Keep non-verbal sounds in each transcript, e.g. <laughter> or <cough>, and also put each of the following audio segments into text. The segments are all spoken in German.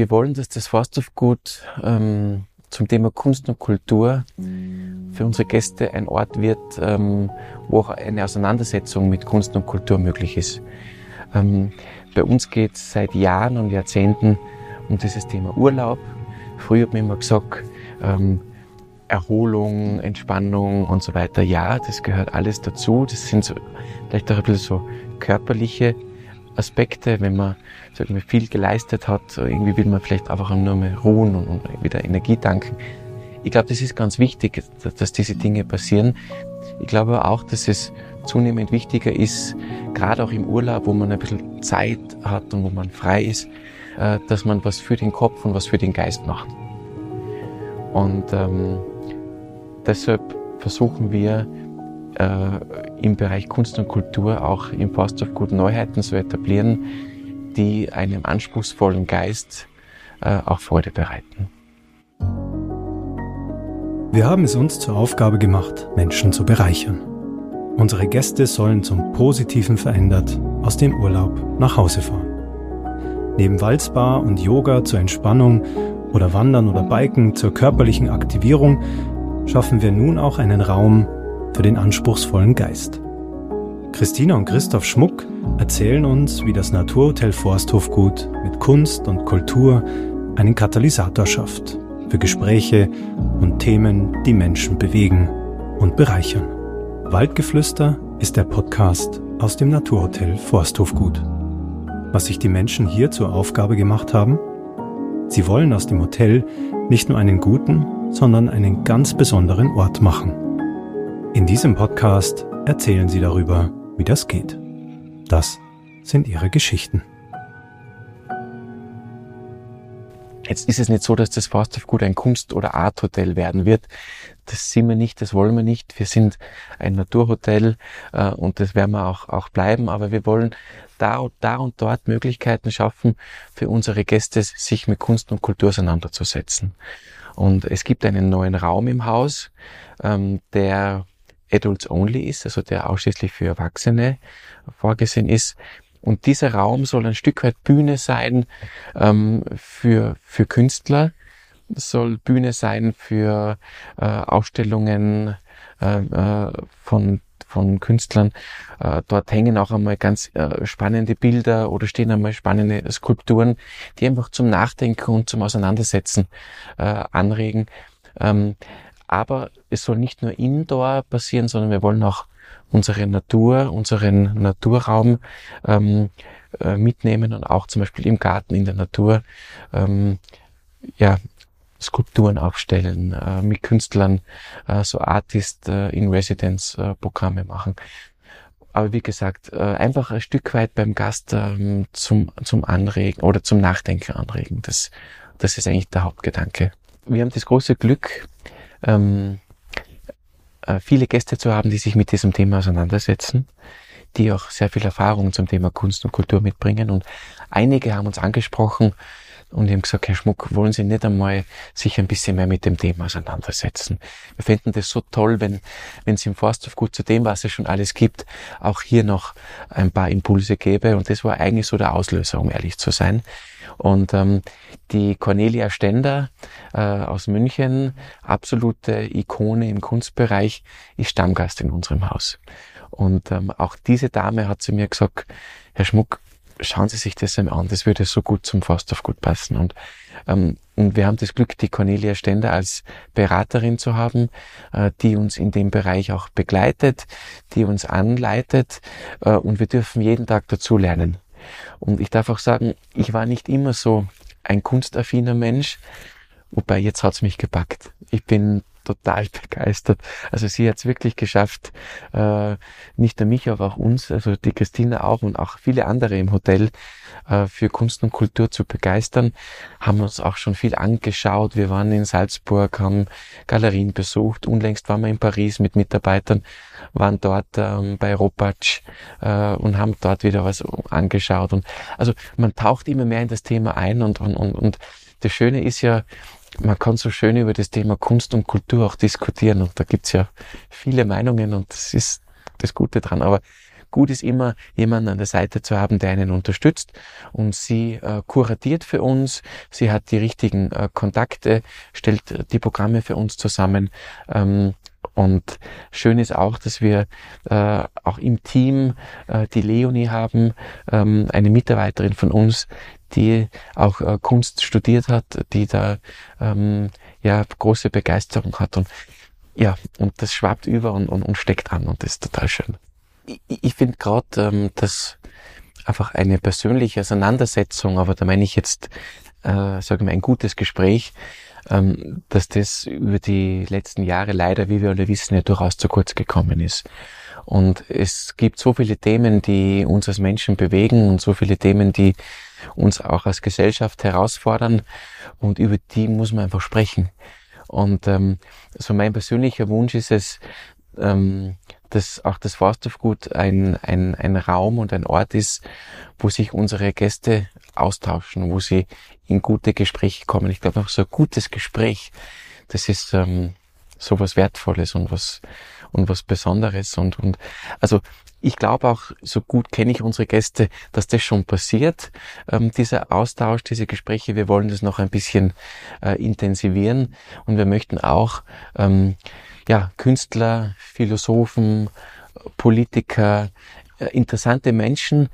wir wollen, dass das Forsthofgut ähm, zum Thema Kunst und Kultur für unsere Gäste ein Ort wird, ähm, wo auch eine Auseinandersetzung mit Kunst und Kultur möglich ist. Ähm, bei uns geht es seit Jahren und Jahrzehnten um dieses Thema Urlaub. Früher hat man immer gesagt, ähm, Erholung, Entspannung und so weiter. Ja, das gehört alles dazu. Das sind so, vielleicht auch ein bisschen so körperliche Aspekte, wenn man sagen wir, viel geleistet hat, irgendwie will man vielleicht einfach nur mehr ruhen und, und wieder Energie tanken. Ich glaube, das ist ganz wichtig, dass, dass diese Dinge passieren. Ich glaube auch, dass es zunehmend wichtiger ist, gerade auch im Urlaub, wo man ein bisschen Zeit hat und wo man frei ist, äh, dass man was für den Kopf und was für den Geist macht. Und ähm, deshalb versuchen wir äh, im Bereich Kunst und Kultur auch im Forsthof gut Neuheiten zu etablieren, die einem anspruchsvollen Geist äh, auch Freude bereiten. Wir haben es uns zur Aufgabe gemacht, Menschen zu bereichern. Unsere Gäste sollen zum Positiven verändert aus dem Urlaub nach Hause fahren. Neben Walzbar und Yoga zur Entspannung oder Wandern oder Biken zur körperlichen Aktivierung schaffen wir nun auch einen Raum für den anspruchsvollen Geist. Christina und Christoph Schmuck erzählen uns, wie das Naturhotel Forsthofgut mit Kunst und Kultur einen Katalysator schafft für Gespräche und Themen, die Menschen bewegen und bereichern. Waldgeflüster ist der Podcast aus dem Naturhotel Forsthofgut. Was sich die Menschen hier zur Aufgabe gemacht haben? Sie wollen aus dem Hotel nicht nur einen guten, sondern einen ganz besonderen Ort machen. In diesem Podcast erzählen sie darüber, wie das geht. Das sind ihre Geschichten. Jetzt ist es nicht so, dass das Forsthofgut ein Kunst- oder Arthotel werden wird. Das sind wir nicht, das wollen wir nicht. Wir sind ein Naturhotel äh, und das werden wir auch, auch bleiben. Aber wir wollen da, da und dort Möglichkeiten schaffen, für unsere Gäste sich mit Kunst und Kultur auseinanderzusetzen. Und es gibt einen neuen Raum im Haus, ähm, der Adults Only ist, also der ausschließlich für Erwachsene vorgesehen ist. Und dieser Raum soll ein Stück weit Bühne sein ähm, für, für Künstler, soll Bühne sein für äh, Ausstellungen äh, äh, von von Künstlern. Äh, dort hängen auch einmal ganz äh, spannende Bilder oder stehen einmal spannende Skulpturen, die einfach zum Nachdenken und zum Auseinandersetzen äh, anregen. Ähm, aber es soll nicht nur indoor passieren, sondern wir wollen auch unsere Natur, unseren Naturraum ähm, äh, mitnehmen und auch zum Beispiel im Garten, in der Natur, ähm, ja, Skulpturen aufstellen, äh, mit Künstlern äh, so Artist äh, in Residence äh, Programme machen. Aber wie gesagt, äh, einfach ein Stück weit beim Gast ähm, zum, zum Anregen oder zum Nachdenken anregen. Das, das ist eigentlich der Hauptgedanke. Wir haben das große Glück, ähm, äh, viele Gäste zu haben, die sich mit diesem Thema auseinandersetzen, die auch sehr viel Erfahrung zum Thema Kunst und Kultur mitbringen. Und einige haben uns angesprochen und haben gesagt, Herr Schmuck, wollen Sie nicht einmal sich ein bisschen mehr mit dem Thema auseinandersetzen? Wir fänden das so toll, wenn, wenn es im Forsthof gut zu dem, was es schon alles gibt, auch hier noch ein paar Impulse gäbe. Und das war eigentlich so der Auslöser, um ehrlich zu sein. Und ähm, die Cornelia Stender äh, aus München, absolute Ikone im Kunstbereich, ist Stammgast in unserem Haus. Und ähm, auch diese Dame hat zu mir gesagt, Herr Schmuck, schauen Sie sich das einmal an, das würde so gut zum Forsthof gut passen. Und, ähm, und wir haben das Glück, die Cornelia Stender als Beraterin zu haben, äh, die uns in dem Bereich auch begleitet, die uns anleitet äh, und wir dürfen jeden Tag dazu lernen. Und ich darf auch sagen, ich war nicht immer so ein kunstaffiner Mensch, wobei jetzt hat's mich gepackt. Ich bin total begeistert. Also sie hat es wirklich geschafft, äh, nicht nur mich, aber auch uns, also die Christina auch und auch viele andere im Hotel äh, für Kunst und Kultur zu begeistern. Haben uns auch schon viel angeschaut. Wir waren in Salzburg, haben Galerien besucht. Unlängst waren wir in Paris mit Mitarbeitern, waren dort ähm, bei Ropatsch äh, und haben dort wieder was angeschaut. Und also man taucht immer mehr in das Thema ein und, und, und, und das Schöne ist ja, man kann so schön über das Thema Kunst und Kultur auch diskutieren und da gibt's ja viele Meinungen und das ist das Gute dran. Aber gut ist immer, jemanden an der Seite zu haben, der einen unterstützt und sie äh, kuratiert für uns, sie hat die richtigen äh, Kontakte, stellt die Programme für uns zusammen. Ähm, und schön ist auch, dass wir äh, auch im Team äh, die Leonie haben, ähm, eine Mitarbeiterin von uns, die auch äh, Kunst studiert hat, die da ähm, ja große Begeisterung hat und ja und das schwappt über und, und, und steckt an und das ist total schön. Ich, ich finde gerade, ähm, dass einfach eine persönliche Auseinandersetzung, aber da meine ich jetzt, äh, sagen wir, ein gutes Gespräch, ähm, dass das über die letzten Jahre leider, wie wir alle wissen, ja durchaus zu kurz gekommen ist. Und es gibt so viele Themen, die uns als Menschen bewegen und so viele Themen, die uns auch als Gesellschaft herausfordern und über die muss man einfach sprechen. Und ähm, so mein persönlicher Wunsch ist es, ähm, dass auch das Forsthofgut ein, ein, ein Raum und ein Ort ist, wo sich unsere Gäste austauschen, wo sie in gute Gespräche kommen. Ich glaube, auch so ein gutes Gespräch, das ist ähm, so was Wertvolles und was und was Besonderes und und also ich glaube auch, so gut kenne ich unsere Gäste, dass das schon passiert, ähm, dieser Austausch, diese Gespräche. Wir wollen das noch ein bisschen äh, intensivieren und wir möchten auch ähm, ja, Künstler, Philosophen, Politiker, äh, interessante Menschen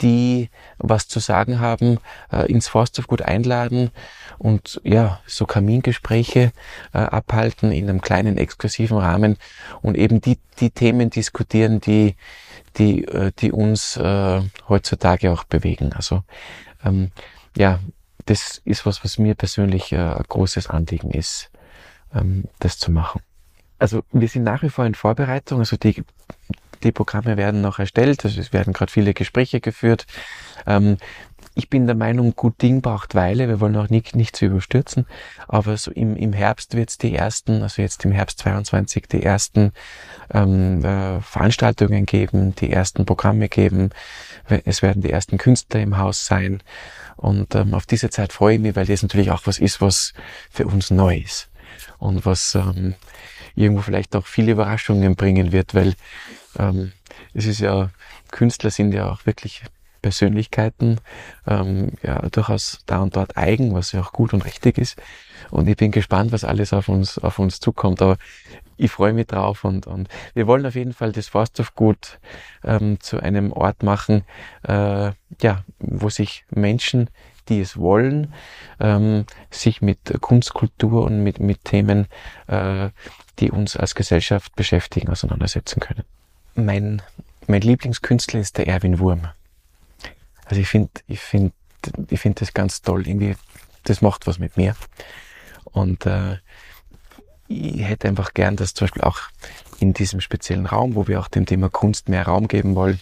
die was zu sagen haben, äh, ins Forsthofgut einladen und ja, so Kamingespräche äh, abhalten in einem kleinen exklusiven Rahmen und eben die, die Themen diskutieren, die, die, äh, die uns heutzutage auch bewegen. Also ähm, ja, das ist was, was mir persönlich ein großes Anliegen ist, ähm, das zu machen. Also wir sind nach wie vor in Vorbereitung. Also die die Programme werden noch erstellt, also es werden gerade viele Gespräche geführt. Ähm, ich bin der Meinung, gut Ding braucht Weile. Wir wollen auch nicht, nicht zu überstürzen. Aber so im, im Herbst wird es die ersten, also jetzt im Herbst 22, die ersten ähm, äh, Veranstaltungen geben, die ersten Programme geben. Es werden die ersten Künstler im Haus sein. Und ähm, auf diese Zeit freue ich mich, weil das natürlich auch was ist, was für uns neu ist. Und was ähm, irgendwo vielleicht auch viele Überraschungen bringen wird, weil ähm, es ist ja, Künstler sind ja auch wirklich Persönlichkeiten, ähm, ja, durchaus da und dort eigen, was ja auch gut und richtig ist. Und ich bin gespannt, was alles auf uns, auf uns zukommt. Aber ich freue mich drauf und, und wir wollen auf jeden Fall das Forsthofgut ähm, zu einem Ort machen, äh, ja, wo sich Menschen, die es wollen, ähm, sich mit Kunstkultur und mit, mit Themen, äh, die uns als Gesellschaft beschäftigen, auseinandersetzen können mein, mein Lieblingskünstler ist der Erwin Wurm. Also ich finde, ich finde, ich finde das ganz toll. Irgendwie, das macht was mit mir. Und äh, ich hätte einfach gern, dass zum Beispiel auch in diesem speziellen Raum, wo wir auch dem Thema Kunst mehr Raum geben wollen,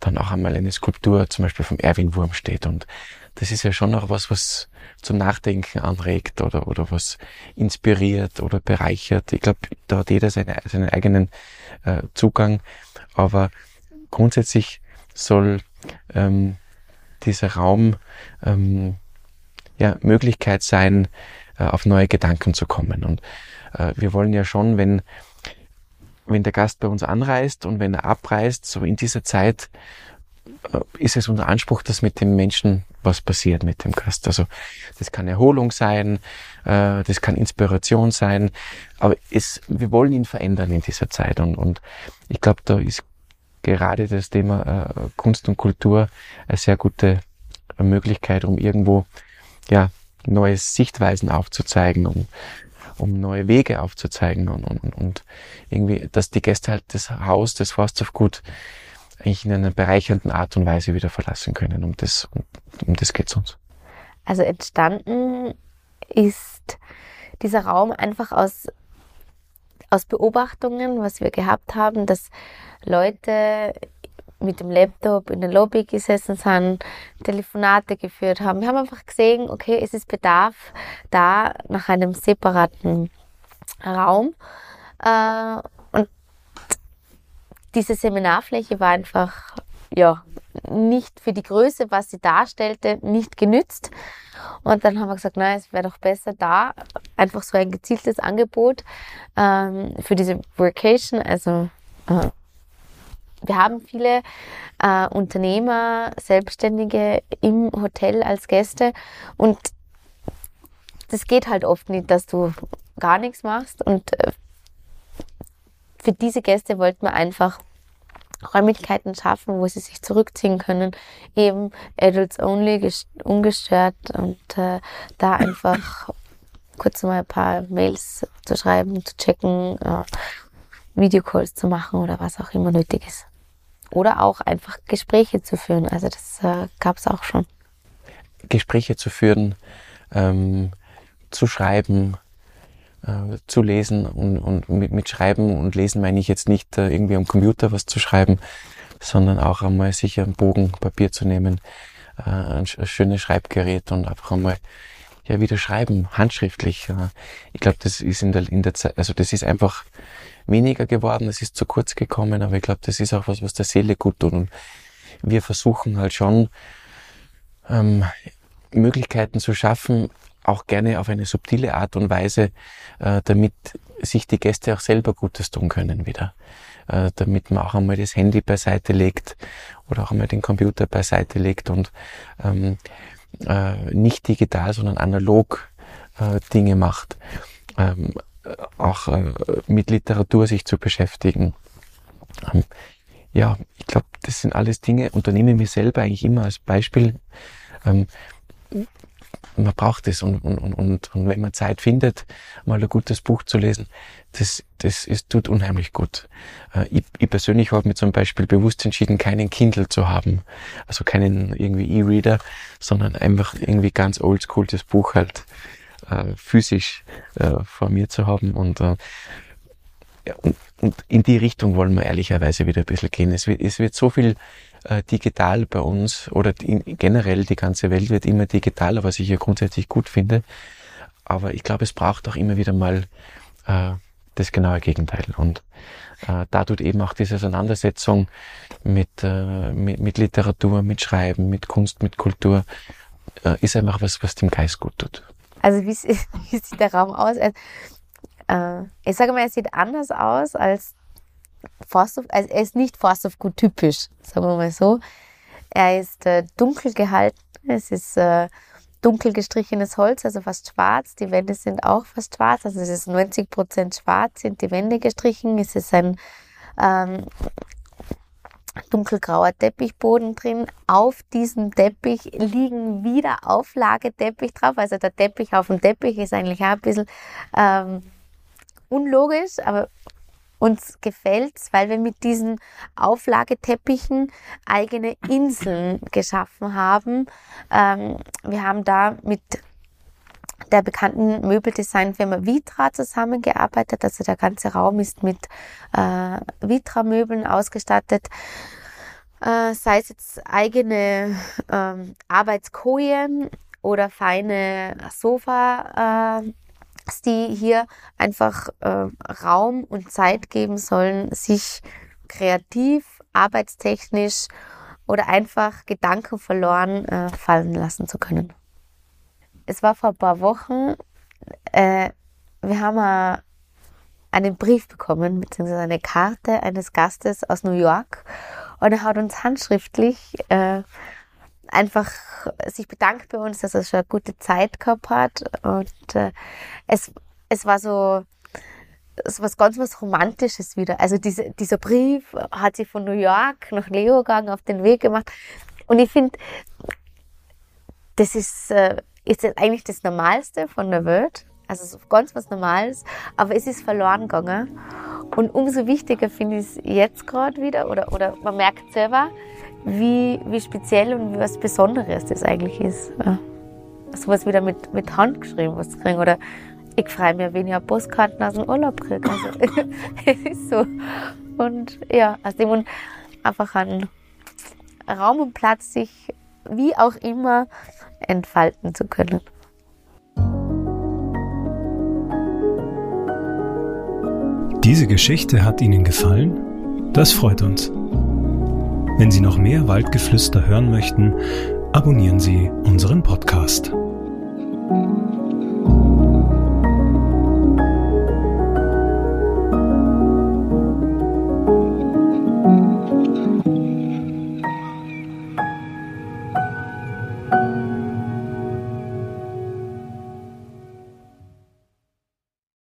dann auch einmal eine Skulptur zum Beispiel vom Erwin Wurm steht. Und das ist ja schon auch was, was zum Nachdenken anregt oder, oder was inspiriert oder bereichert. Ich glaube, da hat jeder seine, seinen eigenen äh, Zugang. Aber grundsätzlich soll ähm, dieser Raum ähm, ja, Möglichkeit sein, äh, auf neue Gedanken zu kommen. Und äh, wir wollen ja schon, wenn, wenn der Gast bei uns anreist und wenn er abreist, so in dieser Zeit ist es unser Anspruch, dass mit dem Menschen was passiert mit dem Gast. Also das kann Erholung sein, äh, das kann Inspiration sein, aber es, wir wollen ihn verändern in dieser Zeit und, und ich glaube, da ist gerade das Thema äh, Kunst und Kultur eine sehr gute Möglichkeit, um irgendwo ja neue Sichtweisen aufzuzeigen, um, um neue Wege aufzuzeigen und, und, und irgendwie, dass die Gäste halt das Haus, das Forsthofgut eigentlich in einer bereichernden Art und Weise wieder verlassen können. Um das, um, um das geht's uns. Also entstanden ist dieser Raum einfach aus, aus Beobachtungen, was wir gehabt haben, dass Leute mit dem Laptop in der Lobby gesessen sind, Telefonate geführt haben. Wir haben einfach gesehen, okay, es ist Bedarf da nach einem separaten Raum. Äh, diese Seminarfläche war einfach, ja, nicht für die Größe, was sie darstellte, nicht genützt. Und dann haben wir gesagt, nein, es wäre doch besser da, einfach so ein gezieltes Angebot ähm, für diese Workation, also äh, wir haben viele äh, Unternehmer, Selbstständige im Hotel als Gäste. Und das geht halt oft nicht, dass du gar nichts machst. Und äh, für diese Gäste wollten wir einfach Räumlichkeiten schaffen, wo sie sich zurückziehen können, eben Adults Only, ungestört und äh, da einfach kurz mal ein paar Mails zu schreiben, zu checken, äh, Videocalls zu machen oder was auch immer nötig ist. Oder auch einfach Gespräche zu führen. Also das äh, gab es auch schon. Gespräche zu führen, ähm, zu schreiben, äh, zu lesen und, und mit, mit Schreiben und Lesen meine ich jetzt nicht äh, irgendwie am Computer was zu schreiben, sondern auch einmal sicher einen Bogen Papier zu nehmen, äh, ein, ein schönes Schreibgerät und einfach einmal ja wieder schreiben, handschriftlich. Äh. Ich glaube, das ist in der, in der Zeit, also das ist einfach weniger geworden, es ist zu kurz gekommen, aber ich glaube, das ist auch was, was der Seele gut tut. Und wir versuchen halt schon, ähm, Möglichkeiten zu schaffen, auch gerne auf eine subtile Art und Weise, äh, damit sich die Gäste auch selber Gutes tun können wieder. Äh, damit man auch einmal das Handy beiseite legt oder auch einmal den Computer beiseite legt und ähm, äh, nicht digital, sondern analog äh, Dinge macht. Ähm, auch äh, mit Literatur sich zu beschäftigen. Ähm, ja, ich glaube, das sind alles Dinge, unternehme mir selber eigentlich immer als Beispiel. Ähm, man braucht es und, und, und, und wenn man Zeit findet, mal ein gutes Buch zu lesen, das, das ist, tut unheimlich gut. Äh, ich, ich persönlich habe mir zum Beispiel bewusst entschieden, keinen Kindle zu haben, also keinen irgendwie E-Reader, sondern einfach irgendwie ganz oldschool das Buch halt äh, physisch äh, vor mir zu haben und äh, ja, und, und in die Richtung wollen wir ehrlicherweise wieder ein bisschen gehen. Es wird, es wird so viel äh, digital bei uns oder in, generell die ganze Welt wird immer digitaler, was ich ja grundsätzlich gut finde. Aber ich glaube, es braucht auch immer wieder mal äh, das genaue Gegenteil. Und äh, da tut eben auch diese Auseinandersetzung mit, äh, mit, mit Literatur, mit Schreiben, mit Kunst, mit Kultur, äh, ist einfach was, was dem Geist gut tut. Also wie, <laughs> wie sieht der Raum aus? Also, äh, ich sage mal, es sieht anders aus als Forsthof, also er ist nicht Forsthofgut typisch, sagen wir mal so. Er ist äh, dunkel gehalten, es ist äh, dunkel gestrichenes Holz, also fast schwarz. Die Wände sind auch fast schwarz, also es ist 90 Prozent schwarz, sind die Wände gestrichen. Es ist ein ähm, dunkelgrauer Teppichboden drin. Auf diesem Teppich liegen wieder Auflageteppich drauf. Also der Teppich auf dem Teppich ist eigentlich auch ein bisschen ähm, unlogisch, aber uns gefällt's, weil wir mit diesen Auflageteppichen eigene Inseln geschaffen haben. Ähm, wir haben da mit der bekannten Möbeldesignfirma Vitra zusammengearbeitet. Also der ganze Raum ist mit äh, Vitra-Möbeln ausgestattet. Äh, sei es jetzt eigene ähm, Arbeitskojen oder feine Sofa. Äh, die hier einfach äh, Raum und Zeit geben sollen, sich kreativ, arbeitstechnisch oder einfach Gedanken verloren äh, fallen lassen zu können. Es war vor ein paar Wochen, äh, wir haben äh, einen Brief bekommen, beziehungsweise eine Karte eines Gastes aus New York und er hat uns handschriftlich äh, einfach sich bedankt bei uns, dass er schon eine gute Zeit gehabt hat. Und äh, es, es war so, so was ganz was Romantisches wieder. Also diese, dieser Brief hat sich von New York nach Leogang auf den Weg gemacht. Und ich finde, das ist, äh, ist eigentlich das Normalste von der Welt. Also so ganz was Normales. Aber es ist verloren gegangen. Und umso wichtiger finde ich es jetzt gerade wieder, oder, oder man merkt selber, wie, wie speziell und wie was Besonderes das eigentlich ist. Ja. Sowas wieder mit, mit Hand geschrieben was zu kriegen. Oder ich freue mich, wenn ich eine Postkarten aus dem Urlaub kriege. Also, es <laughs> ist so. Und ja, aus dem und einfach einen Raum und Platz, sich wie auch immer entfalten zu können. Diese Geschichte hat Ihnen gefallen? Das freut uns. Wenn Sie noch mehr Waldgeflüster hören möchten, abonnieren Sie unseren Podcast.